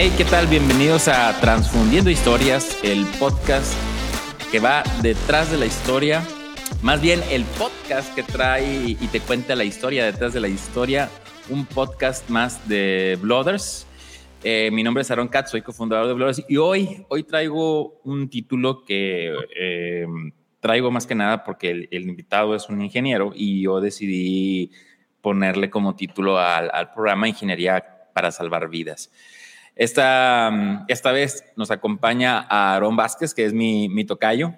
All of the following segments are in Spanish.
Hey, ¿qué tal? Bienvenidos a Transfundiendo Historias, el podcast que va detrás de la historia. Más bien el podcast que trae y te cuenta la historia detrás de la historia. Un podcast más de Blooders. Eh, mi nombre es Aaron Katz, soy cofundador de Blooders. Y hoy, hoy traigo un título que eh, traigo más que nada porque el, invitado es un ingeniero y yo decidí ponerle como título al, al programa Ingeniería para Salvar Vidas. Esta, esta vez nos acompaña a Aarón Vázquez, que es mi, mi tocayo.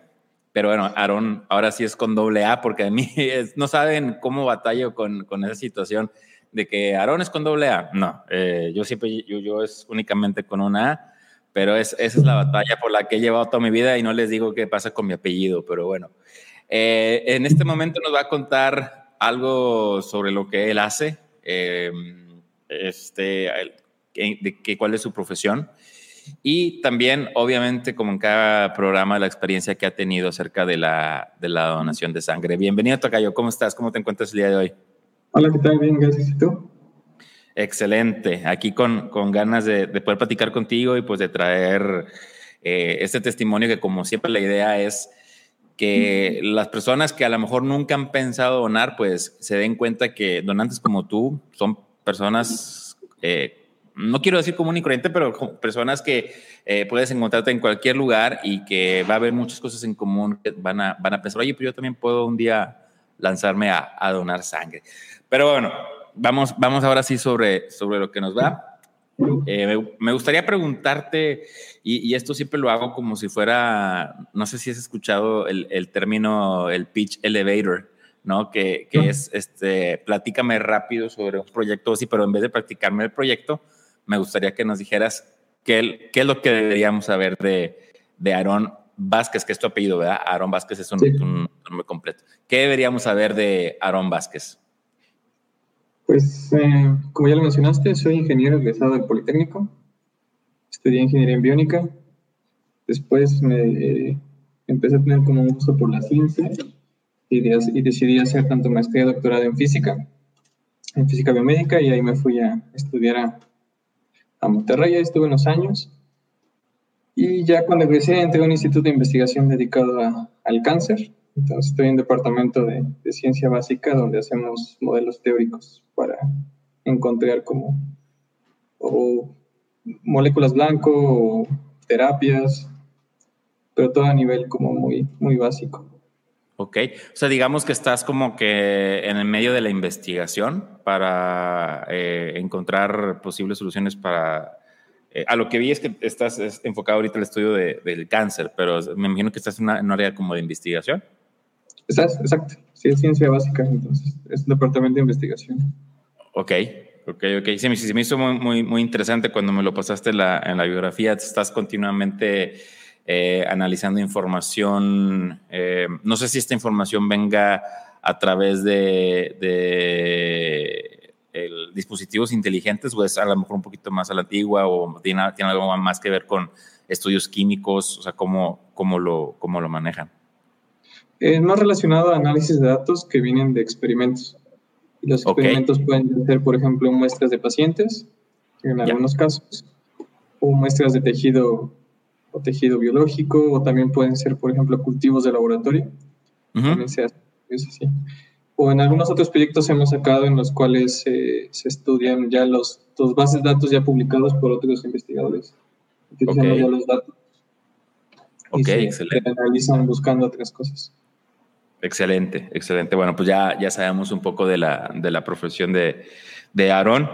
Pero bueno, Aarón ahora sí es con doble A, porque a mí no saben cómo batallo con, con esa situación de que Aarón es con doble A. No, eh, yo siempre, yo, yo, es únicamente con una A, pero es, esa es la batalla por la que he llevado toda mi vida y no les digo qué pasa con mi apellido, pero bueno. Eh, en este momento nos va a contar algo sobre lo que él hace. Eh, este, de que, cuál es su profesión. Y también, obviamente, como en cada programa, la experiencia que ha tenido acerca de la, de la donación de sangre. Bienvenido, Tocayo. ¿Cómo estás? ¿Cómo te encuentras el día de hoy? Hola, ¿qué tal? Bien, gracias. ¿Y tú? Excelente. Aquí con, con ganas de, de, poder platicar contigo y pues de traer eh, este testimonio que como siempre la idea es que las personas que a lo mejor nunca han pensado donar, pues se den cuenta que donantes como tú son personas eh, no quiero decir común y corriente, pero personas que eh, puedes encontrarte en cualquier lugar y que va a haber muchas cosas en común que van a, van a pensar, oye, pero yo también puedo un día lanzarme a, a donar sangre. Pero bueno, vamos, vamos ahora sí sobre, sobre lo que nos va. Eh, me, gustaría preguntarte, y, y, esto siempre lo hago como si fuera, no sé si has escuchado el, el término, el pitch elevator. ¿no? Que, que es, este, platícame rápido sobre un proyecto así, pero en vez de practicarme el proyecto, me gustaría que nos dijeras qué, qué es lo que deberíamos saber de, de Aarón Vázquez, que es tu apellido, ¿verdad? Aarón Vázquez es un, nombre completo. ¿Qué deberíamos saber de Aarón Vázquez? Pues, eh, como ya lo mencionaste, soy ingeniero egresado del Politécnico. Estudié ingeniería en biónica. Después me eh, empecé a tener como un gusto por la ciencia y, y decidí hacer tanto maestría y doctorado en física, en física biomédica, y ahí me fui a estudiar a a Monterrey, ahí estuve unos años. Y ya cuando egresé entré a un instituto de investigación dedicado al cáncer. Entonces estoy en el departamento de, ciencia básica donde hacemos modelos teóricos para encontrar como o moléculas blanco o terapias, pero todo a nivel como muy, muy básico. Ok, o sea, digamos que estás como que en el medio de la investigación para eh, encontrar posibles soluciones para... Eh, a lo que vi es que estás enfocado ahorita en el estudio de, del cáncer, pero me imagino que estás en, una, un área como de investigación. Estás, exacto. Sí, es ciencia básica, entonces es un departamento de investigación. Ok, ok, ok. Sí, me, me hizo muy, muy, muy interesante cuando me lo pasaste la, en la biografía. Estás continuamente eh, analizando información. Eh, no sé si esta información venga a través de, dispositivos inteligentes o es a lo mejor un poquito más a la antigua o tiene, tiene algo más que ver con estudios químicos, o sea, cómo, cómo, lo, cómo lo manejan. Es más relacionado a análisis de datos que vienen de experimentos. los experimentos pueden ser, por ejemplo, muestras de pacientes, en algunos casos, o muestras de tejido o tejido biológico, o también pueden ser, por ejemplo, cultivos de laboratorio. También se hace, así. O en algunos otros proyectos hemos sacado en los cuales se estudian ya los, los bases de datos ya publicados por otros investigadores. Utilizando ya los datos. Ok, se, excelente. analizan buscando otras cosas. Excelente, excelente. Bueno, pues ya, ya sabemos un poco de la, de la profesión de, de Aarón.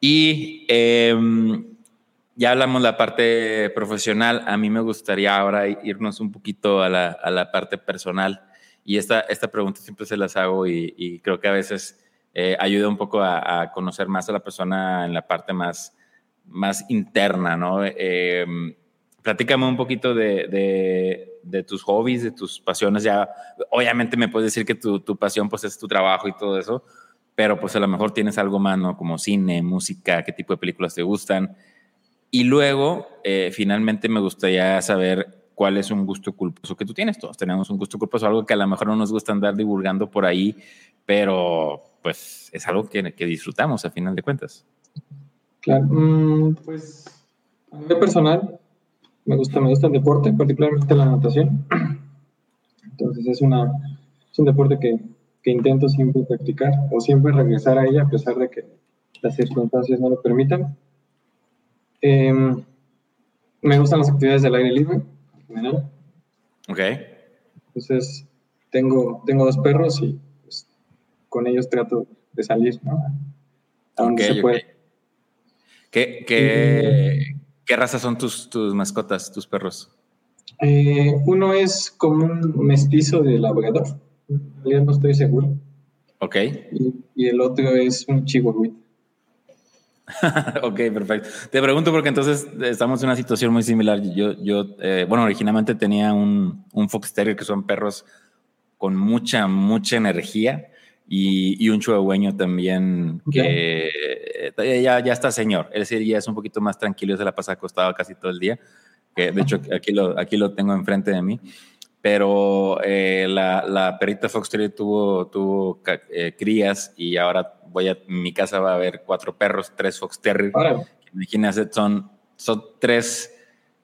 Y eh, ya hablamos la parte profesional, a mí me gustaría ahora irnos un poquito a la, a la parte personal. Y esta, esta pregunta siempre se las hago y, creo que a veces eh, ayuda un poco a, conocer más a la persona en la parte más, más interna, ¿no? Eh, platícame un poquito de, de, de, tus hobbies, de tus pasiones. Ya, obviamente me puedes decir que tu, tu, pasión pues es tu trabajo y todo eso, pero pues a lo mejor tienes algo más, ¿no? Como cine, música, qué tipo de películas te gustan. Y luego, eh, finalmente, me gustaría saber cuál es un gusto culposo que tú tienes. Todos tenemos un gusto culposo, algo que a lo mejor no nos gusta andar divulgando por ahí, pero pues es algo que, que disfrutamos a final de cuentas. Claro, mm, pues A personal, me gusta, me gusta el deporte, particularmente la natación. Entonces es, una, es un deporte que, que intento siempre practicar o siempre regresar a ella a pesar de que las circunstancias no lo permitan. Em, me gustan las actividades del aire libre, en general. Ok. Entonces, tengo, tengo dos perros y pues, con ellos trato de salir, ¿no? A donde se puede. ¿Qué, qué, qué razas son tus, tus mascotas, tus perros? Eh, uno es como un mestizo de labrador, en realidad no estoy seguro, Ok. y, y el otro es un chihuahuita. ok, perfecto. Te pregunto porque entonces estamos en una situación muy similar. Yo, yo eh, bueno, originalmente tenía un, un Fox Terrier que son perros con mucha, mucha energía y, y un chihuahueño también que eh, ya, ya está señor. Es decir, ya es un poquito más tranquilo, se la pasa acostado casi todo el día. Que de hecho, aquí lo, aquí lo tengo enfrente de mí. Pero eh, la, la perrita Fox Terrier tuvo, tuvo eh, crías y ahora voy a mi casa va a haber cuatro perros, tres Fox Terrier. Imagínate, son, son tres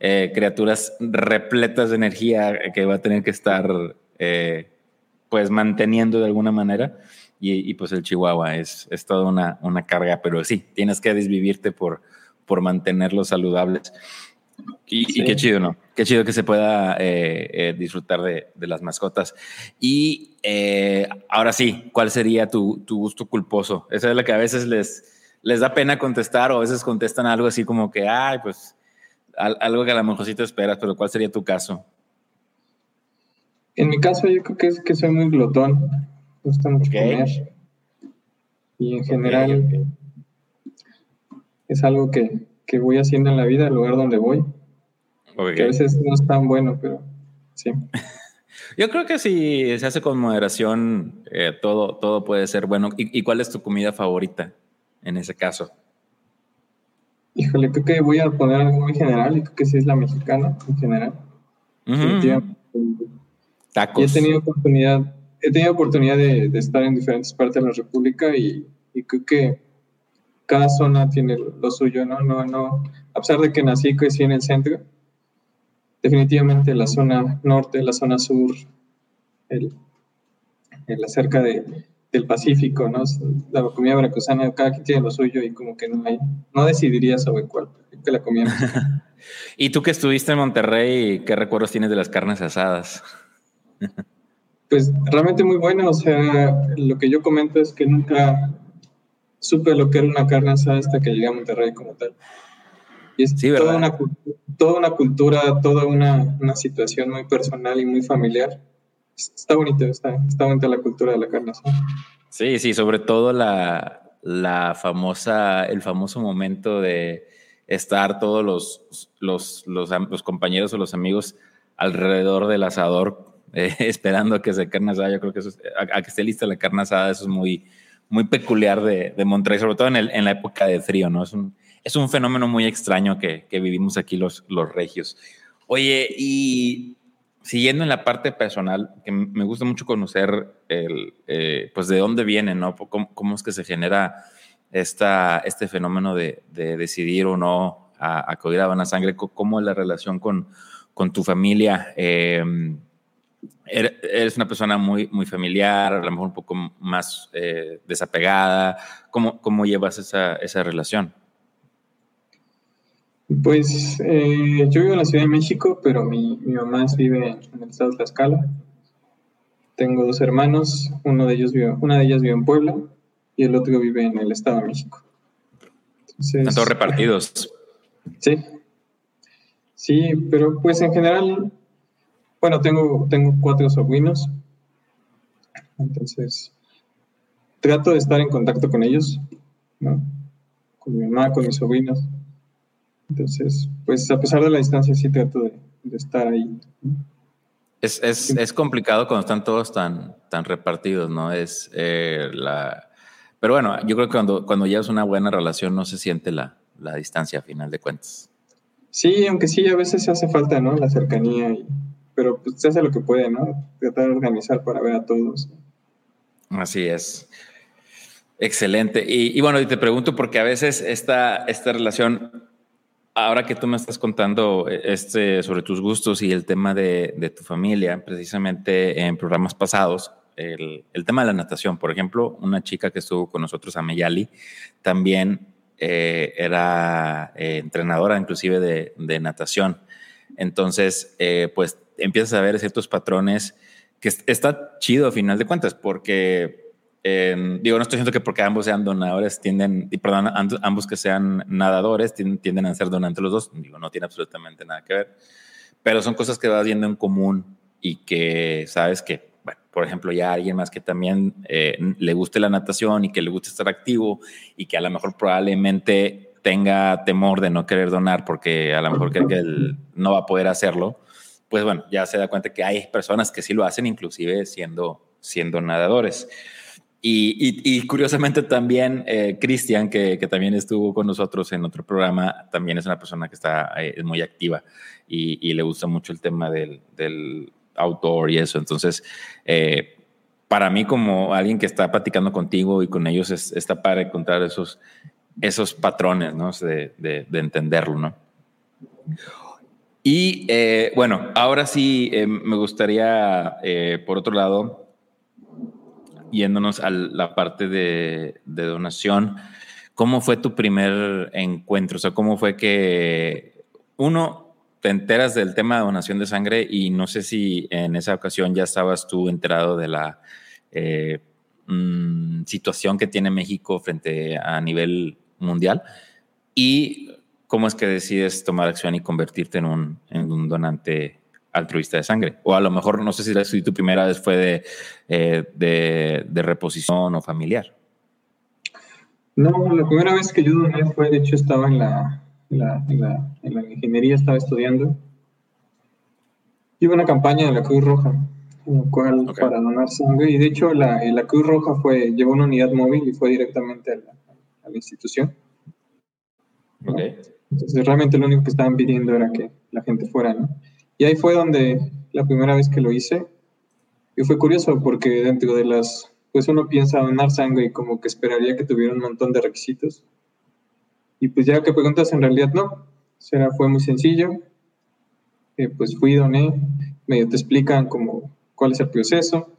eh, criaturas repletas de energía que va a tener que estar eh, pues manteniendo de alguna manera. Y, y, pues el chihuahua es, es toda una, una carga, pero sí, tienes que desvivirte por, por mantenerlos saludables. Y, Sí. y qué chido, ¿no? Qué chido que se pueda eh, eh, disfrutar de, de las mascotas. Y eh, ahora sí, ¿cuál sería tu, tu gusto culposo? Esa es la que a veces les, les da pena contestar o a veces contestan algo así como que, ay, pues al- algo que a lo mejor sí te esperas, pero ¿cuál sería tu caso? en mi caso yo creo que es que soy muy glotón, me gusta mucho comer, y en general Ok, es algo que, que voy haciendo en la vida, al lugar donde voy, ok. que a veces no es tan bueno, pero sí. Yo creo que si se hace con moderación, eh, todo, todo puede ser bueno. ¿Y, y cuál es tu comida favorita en ese caso? Híjole, creo que voy a poner algo muy general y creo que sí es la mexicana en general. Definitivamente. Y Tacos. he tenido oportunidad, he tenido oportunidad de, de estar en diferentes partes de la República y, y creo que cada zona tiene lo suyo, ¿no? No, no, a pesar de que nací y crecí en el centro, definitivamente la zona norte, la zona sur, el, el acerca de, del Pacífico, ¿no? La comida veracruzana, cada quien tiene lo suyo y como que no hay, no decidiría sobre cuál, que la comida. ¿Y tú que estuviste en Monterrey, qué recuerdos tienes de las carnes asadas? Pues realmente muy buena, o sea, lo que yo comento es que nunca supe lo que era una carne asada hasta que llegué a Monterrey como tal. Y es Sí, toda, una, toda una cultura, toda una, una situación muy personal y muy familiar. Es- Está bonito, está, está bonita la cultura de la carne asada. Sí, sí, sobre todo la, la famosa, el famoso momento de estar todos los, los, los, los compañeros o los amigos alrededor del asador, eh, esperando a que se carne asada. Yo creo que eso es- a, a que esté lista la carne asada, eso es muy, muy peculiar de, de Monterrey, sobre todo en, el- en la época de frío, ¿no? Es un, es un fenómeno muy extraño que, que vivimos aquí los, los regios. Oye, y siguiendo en la parte personal, que me gusta mucho conocer el, eh, pues de dónde viene, ¿no? ¿Cómo, cómo es que se genera esta, este fenómeno de, de decidir o no a, acudir a Buena Sangre? ¿Cómo es la relación con, con tu familia? Eh, er- eres una persona muy, muy familiar, a lo mejor un poco más eh, desapegada. ¿Cómo, cómo llevas esa, esa relación? Pues eh, yo vivo en la Ciudad de México, pero mi, mi mamá vive en el estado de Tlaxcala. Tengo dos hermanos, uno de ellos vive, una de ellas vive en Puebla y el otro vive en el estado de México. Entonces, Están todos repartidos. Sí. Sí, pero pues en general, bueno, tengo, tengo cuatro sobrinos. Entonces, trato de estar en contacto con ellos, ¿no? Con mi mamá, con mis sobrinos. Entonces, pues a pesar de la distancia, sí trato de, de estar ahí. Es, es, es complicado cuando están todos tan, tan repartidos, ¿no? Es eh, la... Pero bueno, yo creo que cuando, cuando llevas una buena relación no se siente la, la distancia a final de cuentas. Sí, aunque sí, a veces hace falta, ¿no? La cercanía, y, pero pues se hace lo que puede, ¿no? Tratar de organizar para ver a todos. Así es. Excelente. Y, y bueno, y te pregunto porque a veces esta, esta relación ahora que tú me estás contando eh, este, sobre tus gustos y el tema de, tu familia, precisamente en programas pasados, el, tema de la natación, por ejemplo, una chica que estuvo con nosotros, Ameyali, también eh, era eh, entrenadora inclusive de, natación. Entonces, pues empiezas a ver ciertos patrones que está chido a final de cuentas, porque digo, no estoy diciendo que porque ambos sean donadores tienden, y perdón, ambos que sean nadadores tienden, a ser donantes los dos, digo, no tiene absolutamente nada que ver, pero son cosas que vas viendo en común y que sabes que, bueno, por ejemplo, ya alguien más que también eh, le guste la natación y que le guste estar activo y que a lo mejor probablemente tenga temor de no querer donar porque a lo mejor cree que él no va a poder hacerlo, pues bueno, ya se da cuenta que hay personas que sí lo hacen, inclusive siendo, siendo nadadores. Y, curiosamente también eh, Cristian, que, también estuvo con nosotros en otro programa, también es una persona que está eh, muy activa y, le gusta mucho el tema del, del outdoor y eso. Entonces, eh, para mí como alguien que está platicando contigo y con ellos, es, está para encontrar esos, esos patrones, ¿no? De, de, entenderlo, ¿no? Y bueno, ahora sí me gustaría, por otro lado, yéndonos a la parte de, donación, ¿cómo fue tu primer encuentro? O sea, ¿cómo fue que uno te enteras del tema de donación de sangre y no sé si en esa ocasión ya estabas tú enterado de la eh, mm, situación que tiene México frente a nivel mundial y cómo es que decides tomar acción y convertirte en un, en un donante altruista de sangre. O a lo mejor, no sé si, tu primera vez fue eh, de, de, reposición o familiar. No, la primera vez que yo doné fue, de hecho, estaba en la, en la, en la, ingeniería, estaba estudiando. Iba una campaña de la Cruz Roja, cual, para donar sangre, y de hecho la, la, Cruz Roja fue, llevó una unidad móvil y fue directamente a la, a la institución. Entonces realmente lo único que estaban pidiendo era que la gente fuera, ¿no? Y ahí fue donde la primera vez que lo hice. Y fue curioso porque dentro de las, pues uno piensa donar sangre y como que esperaría que tuviera un montón de requisitos. Y pues ya que preguntas, en realidad no. O sea, fue muy sencillo. Eh, pues fui, doné, medio te explican como cuál es el proceso.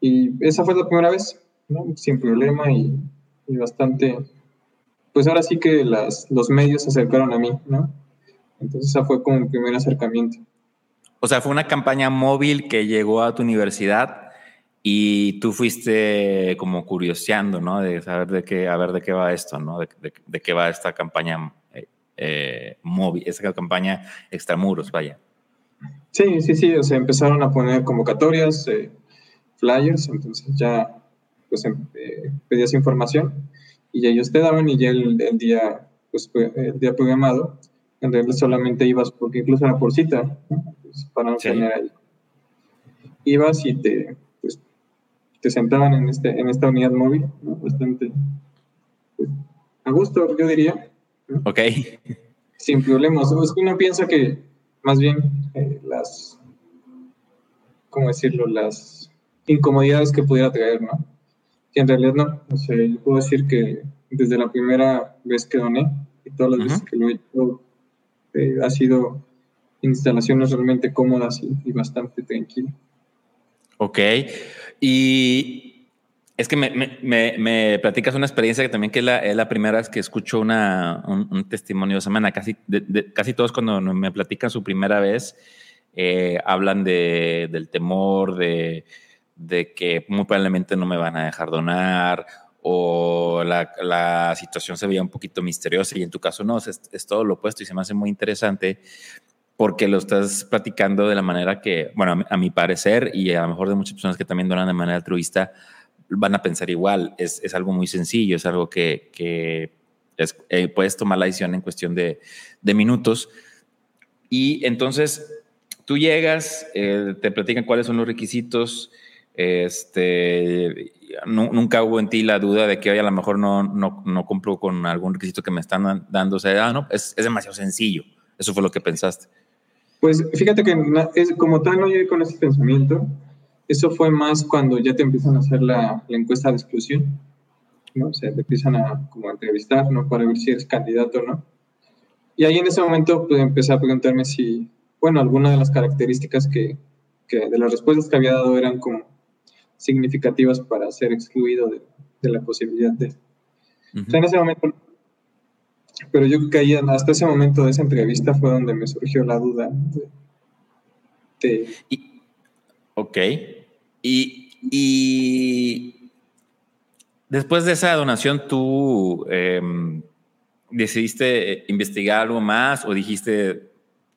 Y esa fue la primera vez, ¿no? Sin problema y, y bastante, pues ahora sí que las, los medios se acercaron a mí, ¿no? Entonces, esa fue como mi primer acercamiento. O sea, fue una campaña móvil que llegó a tu universidad y tú fuiste como curioseando, ¿no? De saber de qué, a ver de qué va esto, ¿no? De, de, qué va esta campaña eh, eh, móvil, esta campaña extramuros, vaya. Sí, sí, sí, o sea, empezaron a poner convocatorias, eh, flyers, entonces ya pues em, pedías información y ellos te daban y ya el, el día, pues, el día programado en realidad solamente ibas, porque incluso era por cita, pues, para no tener ahí. Ibas y te, pues, te sentaban en, este, en esta unidad móvil, bastante pues, a gusto, yo diría. Ok. Sin problemas. Es que uno piensa que más bien eh, las, ¿cómo decirlo? Las incomodidades que pudiera traer, ¿no? Que en realidad no. O sea, yo puedo decir que desde la primera vez que doné y todas las veces que lo he hecho, eh, ha sido instalaciones realmente cómodas y, bastante tranquilas. Ok. Y es que me, me, me, platicas una experiencia que también que es la, es la primera vez que escucho una, un, testimonio de semana. Casi, casi todos cuando me platican su primera vez eh, hablan de, del temor, de, de que muy probablemente no me van a dejar donar o la, la, situación se veía un poquito misteriosa y en tu caso no, es, es, todo lo opuesto y se me hace muy interesante porque lo estás platicando de la manera que, bueno, a mi, parecer y a lo mejor de muchas personas que también donan de manera altruista, van a pensar igual, es, es algo muy sencillo, es algo que, que es, eh, puedes tomar la decisión en cuestión de, de minutos. Y entonces tú llegas, eh, te platican cuáles son los requisitos, este, nunca hubo en ti la duda de que hoy a lo mejor no, no, no cumplo con algún requisito que me están dando. O sea, ah, no, es, es, demasiado sencillo. Eso fue lo que pensaste. Pues fíjate que es, como tal no llegué con ese pensamiento. Eso fue más cuando ya te empiezan a hacer la, la encuesta de exclusión. ¿no? O sea, te empiezan a como entrevistar, ¿no? Para ver si eres candidato o no. Y ahí en ese momento pues, empecé a preguntarme si, bueno, alguna de las características que, que, de las respuestas que había dado eran como significativas para ser excluido de, de la posibilidad de... En ese momento... Pero yo caía, hasta ese momento de esa entrevista fue donde me surgió la duda de... y, ok. Y, después de esa donación, ¿tú em, decidiste investigar algo más o dijiste,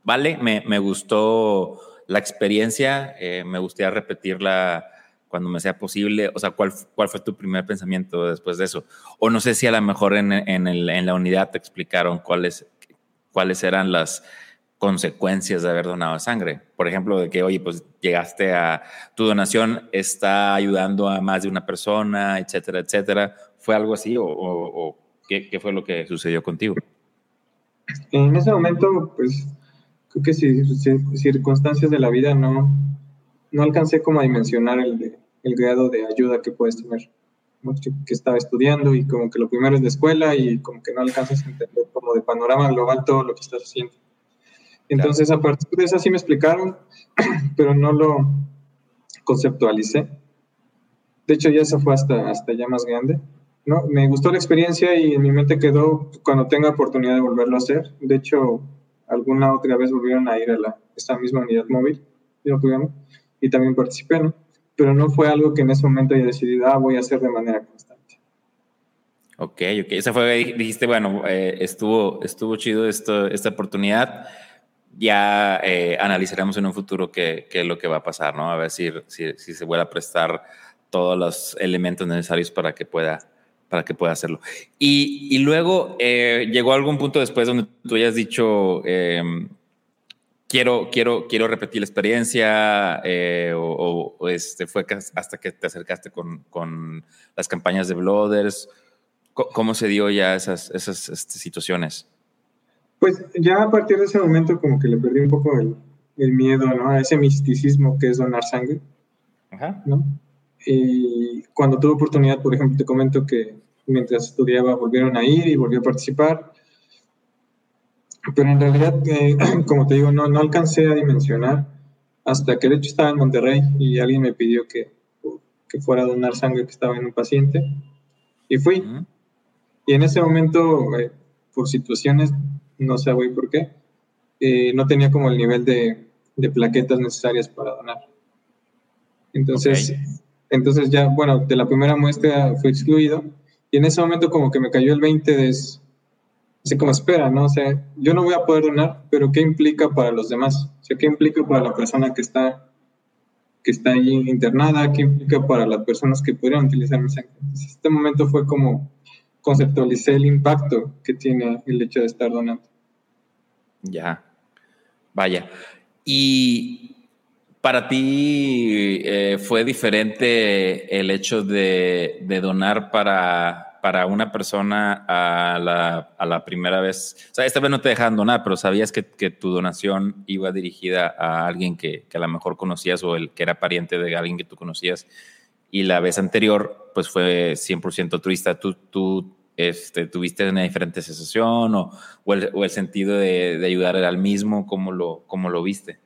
vale, me, me gustó la experiencia, eh, me gustaría repetirla cuando me sea posible? O sea, ¿cuál, cuál fue tu primer pensamiento después de eso? O no sé si a lo mejor en, en, el, en la unidad te explicaron cuáles, cuáles eran las consecuencias de haber donado sangre. Por ejemplo, de que, oye, pues llegaste a tu donación, está ayudando a más de una persona, etcétera, etcétera. ¿Fue algo así o, o, qué, qué, fue lo que sucedió contigo? En ese momento, pues, creo que si, circunstancias de la vida no, no alcancé como a dimensionar el, el grado de ayuda que puedes tener. Que estaba estudiando y como que lo primero es de escuela y como que no alcanzas a entender como de panorama global todo lo que estás haciendo. Entonces, a partir de eso sí me explicaron, pero no lo conceptualicé. De hecho, ya se fue hasta, hasta ya más grande. ¿no? Me gustó la experiencia y en mi mente quedó cuando tenga oportunidad de volverlo a hacer. De hecho, alguna otra vez volvieron a ir a la, esta misma unidad móvil y también participé, ¿no? Pero no fue algo que en ese momento haya decidido, ah, voy a hacer de manera constante. Ok, ok. Esa fue, dijiste, bueno, eh, estuvo, estuvo chido esto, esta oportunidad ya eh, analizaremos en un futuro qué, qué, es lo que va a pasar, ¿no? A ver si, si, si, se vuelve a prestar todos los elementos necesarios para que pueda, para que pueda hacerlo. Y, y luego eh, llegó algún punto después donde tú hayas dicho, eh, quiero, quiero, quiero repetir la experiencia, eh, o, o, este, fue hasta que te acercaste con, con las campañas de Blooders. ¿Cómo se dio ya esas, esas este, situaciones? Pues ya a partir de ese momento como que le perdí un poco el, el miedo, ¿no? A ese misticismo que es donar sangre, Ajá. ¿no? Y cuando tuve oportunidad, por ejemplo, te comento que mientras estudiaba volvieron a ir y volvió a participar, pero en realidad, eh, como te digo, no, no alcancé a dimensionar hasta que de hecho estaba en Monterrey y alguien me pidió que, que fuera a donar sangre que estaba en un paciente y fui. Y en ese momento, eh, por situaciones no sé güey por qué, eh, no tenía como el nivel de, de, plaquetas necesarias para donar. Entonces, entonces ya, bueno, de la primera muestra fui excluido y en ese momento como que me cayó el 20 de así como espera, ¿no? O sea, yo no voy a poder donar, pero ¿qué implica para los demás? O sea, ¿qué implica para la persona que está, que está ahí internada? ¿Qué implica para las personas que pudieran utilizar mi sangre? Este momento fue como conceptualicé el impacto que tiene el hecho de estar donando. Ya, vaya. Y para ti eh, fue diferente el hecho de donar para, para, una persona a la, a la, primera vez. O sea, esta vez no te dejaban donar, pero sabías que, que tu donación iba dirigida a alguien que, que, a lo mejor conocías o el que era pariente de alguien que tú conocías. Y la vez anterior, pues fue 100% altruista. ¿Tú, tú este, ¿Tuviste una diferente sensación o, o, el, o el, sentido de, de, ayudar el mismo? ¿Cómo lo, ¿Cómo lo viste?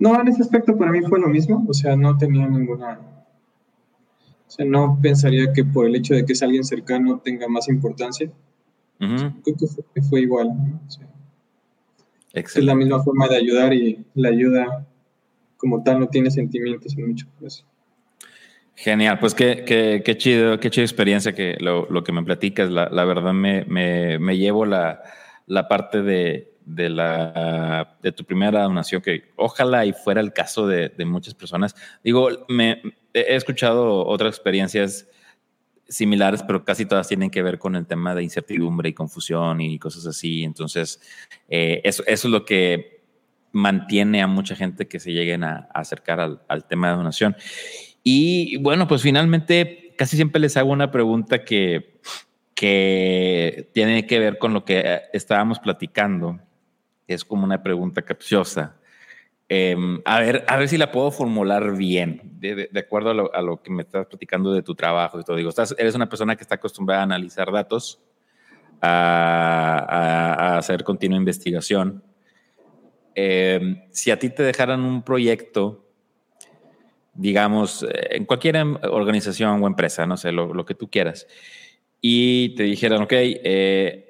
No, en ese aspecto para mí fue lo mismo, o sea, no tenía ninguna... O sea, no pensaría que por el hecho de que es alguien cercano tenga más importancia. Uh -huh. Creo que fue, fue igual. ¿no? O sea, es la misma forma de ayudar y la ayuda como tal no tiene sentimientos en muchos casos. Genial, pues qué, qué, qué, chido, qué chida experiencia que lo, lo, que me platicas. La, la verdad me, me, me, llevo la, la parte de, de, la, de tu primera donación, que ojalá y fuera el caso de, de muchas personas. Digo, me, he escuchado otras experiencias similares, pero casi todas tienen que ver con el tema de incertidumbre y confusión y cosas así. Entonces, eh, eso, eso es lo que mantiene a mucha gente que se lleguen a, acercar al, al tema de donación. Y bueno, pues finalmente casi siempre les hago una pregunta que, que tiene que ver con lo que estábamos platicando. Es como una pregunta capciosa. Eh, a, ver, a ver si la puedo formular bien, de, acuerdo a lo, que me estás platicando de tu trabajo y todo. Digo, eres una persona que está acostumbrada a analizar datos, a, hacer continua investigación. Eh, si a ti te dejaran un proyecto, digamos, eh, en cualquier em, organización o empresa, no sé, lo, que tú quieras, y te dijeran, ok, eh,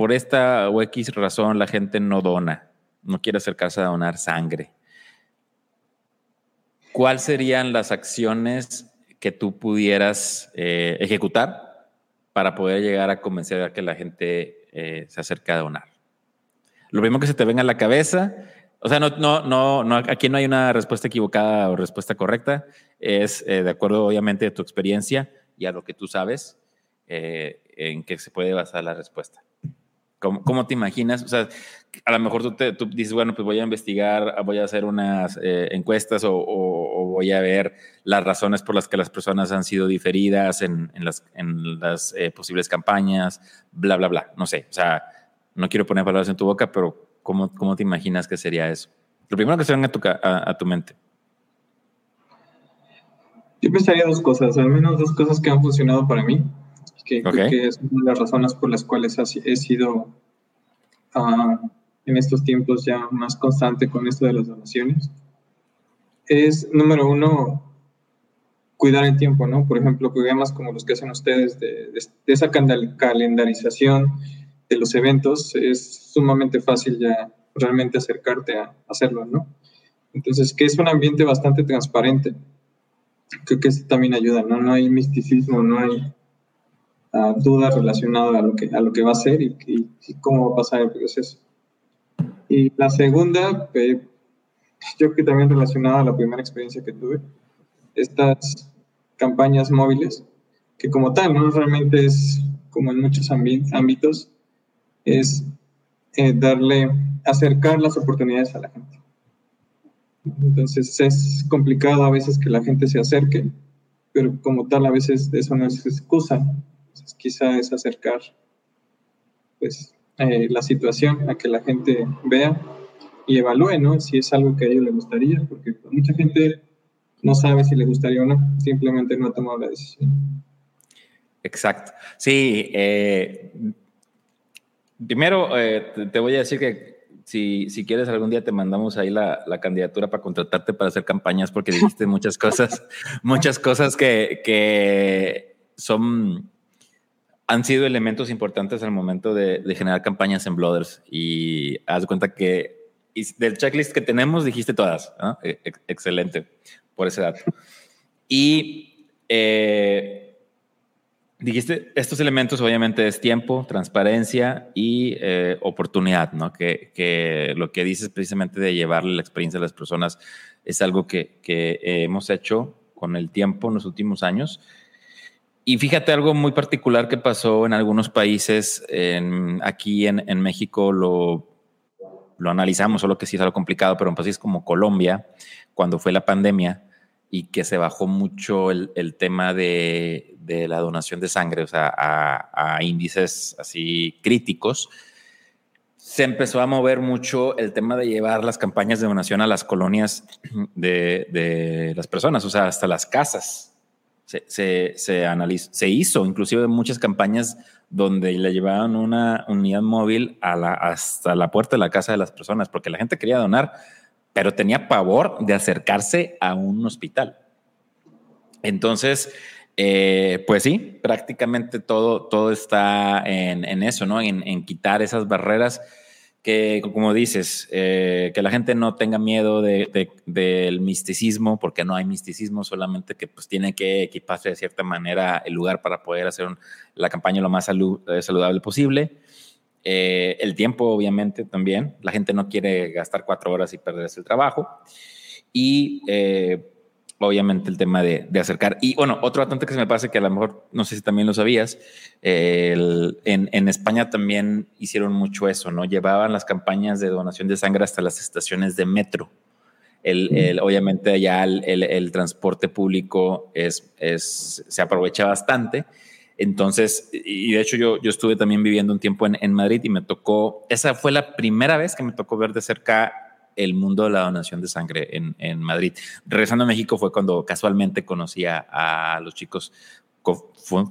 por esta o X razón la gente no dona, no quiere acercarse a donar sangre. ¿Cuáles serían las acciones que tú pudieras ejecutar para poder llegar a convencer a que la gente eh, se acerque a donar. Lo primero que se te venga a la cabeza, o sea, no, no, no, aquí no hay una respuesta equivocada o respuesta correcta, es eh, de acuerdo obviamente a tu experiencia y a lo que tú sabes eh, en que se puede basar la respuesta. ¿Cómo, ¿Cómo, te imaginas? O sea, a lo mejor tú, te, tú, dices, bueno, pues voy a investigar, voy a hacer unas eh, encuestas o, o, voy a ver las razones por las que las personas han sido diferidas en, en las, en las eh, posibles campañas, bla, bla, bla. No sé, o sea, no quiero poner palabras en tu boca, pero ¿cómo, cómo te imaginas que sería eso? Lo primero que se venga a tu, a, a tu mente. Yo pensaría dos cosas, al menos dos cosas que han funcionado para mí que que es una de las razones por las cuales he sido uh, en estos tiempos ya más constante con esto de las donaciones, es, número uno, cuidar el tiempo, ¿no? Por ejemplo, programas como los que hacen ustedes de, de, esa calendarización de los eventos, es sumamente fácil ya realmente acercarte a hacerlo, ¿no? Entonces, que es un ambiente bastante transparente, creo que eso también ayuda, ¿no? No hay misticismo, no hay dudas relacionadas a lo, que, a lo que va a ser y, cómo va a pasar el proceso. Y la segunda, eh, yo que también relacionada a la primera experiencia que tuve, estas campañas móviles, que como tal, ¿no? Realmente es, como en muchos ámbitos, es eh, darle, acercar las oportunidades a la gente. Entonces es complicado a veces que la gente se acerque, pero como tal a veces eso no es excusa quizá es acercar pues, eh, la situación a que la gente vea y evalúe, ¿no? Si es algo que a ellos les gustaría, porque mucha gente no sabe si le gustaría o no, simplemente no ha tomado la decisión. Exacto. Sí, eh, primero eh, te voy a decir que si, si, quieres algún día te mandamos ahí la, la, candidatura para contratarte para hacer campañas porque dijiste muchas cosas, muchas cosas que, que son han sido elementos importantes al momento de, generar campañas en Blooders y haz cuenta que del checklist que tenemos dijiste todas. E, excelente por ese dato. Y eh, dijiste estos elementos obviamente es tiempo, transparencia y eh, oportunidad, ¿no? Que, que, lo que dices precisamente de llevarle la experiencia a las personas es algo que, que hemos hecho con el tiempo en los últimos años y fíjate algo muy particular que pasó en algunos países, aquí en, México lo, analizamos, solo que sí es algo complicado, pero en países como Colombia, cuando fue la pandemia y que se bajó mucho el, tema de, la donación de sangre, o sea, a, índices así críticos, se empezó a mover mucho el tema de llevar las campañas de donación a las colonias de las personas, o sea, hasta las casas se, se, analizó, se hizo inclusive muchas campañas donde le llevaban una unidad móvil hasta la puerta de la casa de las personas, porque la gente quería donar, pero tenía pavor de acercarse a un hospital. Entonces, eh, pues sí, prácticamente todo, todo está en, en eso, ¿no? En, quitar esas barreras que, como dices, eh, que la gente no tenga miedo de, del misticismo, porque no hay misticismo, solamente que pues tiene que equiparse de cierta manera el lugar para poder hacer la campaña lo más eh, saludable posible. Eh, el tiempo, obviamente, también. La gente no quiere gastar cuatro horas y perderse el trabajo. Y obviamente el tema de, acercar. Y bueno, otro bastante que se me pasa que a lo mejor, no sé si también lo sabías, en, España también hicieron mucho eso, ¿no? Llevaban las campañas de donación de sangre hasta las estaciones de metro. El, obviamente allá el, transporte público es, es, se aprovecha bastante. Entonces, y de hecho yo, yo estuve también viviendo un tiempo en, en Madrid y me tocó, esa fue la primera vez que me tocó ver de cerca el mundo de la donación de sangre en, en Madrid. Regresando a México fue cuando casualmente conocí a, los chicos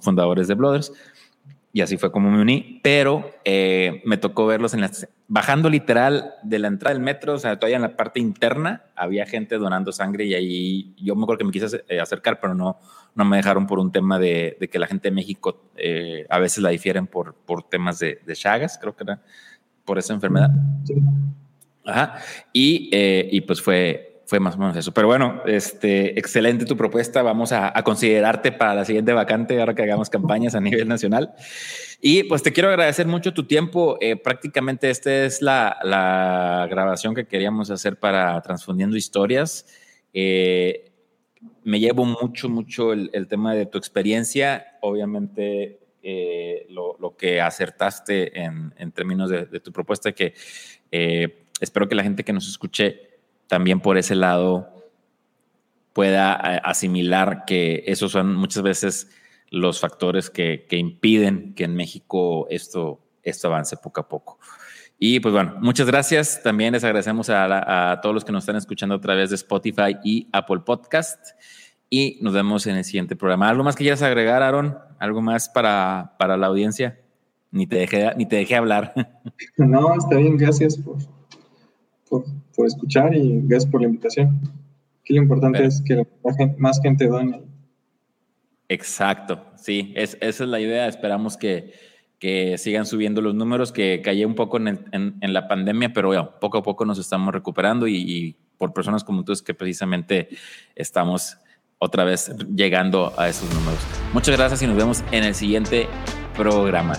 fundadores de Blooders. y así fue como me uní, pero eh, me tocó verlos en las, bajando literal de la entrada del metro, o sea, todavía en la parte interna había gente donando sangre y ahí yo me acuerdo que me quise eh, acercar, pero no, no me dejaron por un tema de, que la gente de México eh, a veces la difieren por, por temas de, de, Chagas, creo que era por esa enfermedad. Ajá. Y, y pues fue, fue más o menos eso. Pero bueno, este, excelente tu propuesta. Vamos a, considerarte para la siguiente vacante ahora que hagamos campañas a nivel nacional. Y pues te quiero agradecer mucho tu tiempo. Eh, prácticamente esta es la, grabación que queríamos hacer para Transfundiendo Historias. Eh, me llevo mucho, mucho el, tema de tu experiencia. Obviamente, eh, lo, que acertaste en, términos de, de, tu propuesta, que espero que la gente que nos escuche también por ese lado pueda eh, asimilar que esos son muchas veces los factores que, impiden que en México esto, esto avance poco a poco. Y pues bueno, muchas gracias. También les agradecemos a, todos los que nos están escuchando a través de Spotify y Apple Podcast. Y nos vemos en el siguiente programa. ¿Algo más que quieras agregar, Aaron? ¿Algo más para, para la audiencia? Ni te, dejé, ni te dejé hablar. No, está bien. Gracias por, por, escuchar y gracias por la invitación. Aquí lo importante es que más gente done. Exacto, sí, es, esa es la idea. Esperamos que, que sigan subiendo los números, que cayó un poco en, en, la pandemia, pero poco a poco nos estamos recuperando y, y, por personas como tú es que precisamente estamos otra vez llegando a esos números. Muchas gracias y nos vemos en el siguiente programa.